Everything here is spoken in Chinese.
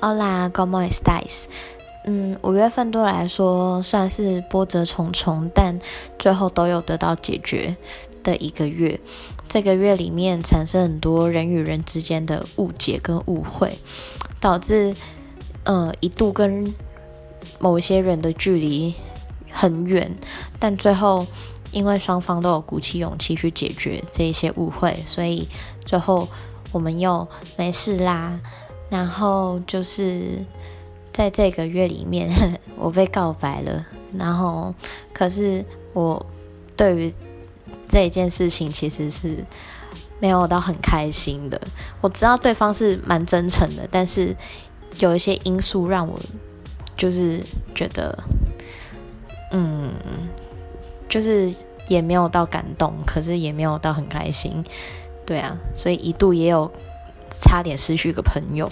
Hola, ¿cómo estás？嗯，五月份对我来说算是波折重重，但最后都有得到解决的一个月。这个月里面产生很多人与人之间的误解跟误会，导致呃一度跟某些人的距离很远，但最后因为双方都有鼓起勇气去解决这一些误会，所以最后我们又没事啦。然后就是在这个月里面，我被告白了。然后，可是我对于这一件事情其实是没有到很开心的。我知道对方是蛮真诚的，但是有一些因素让我就是觉得，嗯，就是也没有到感动，可是也没有到很开心。对啊，所以一度也有差点失去个朋友。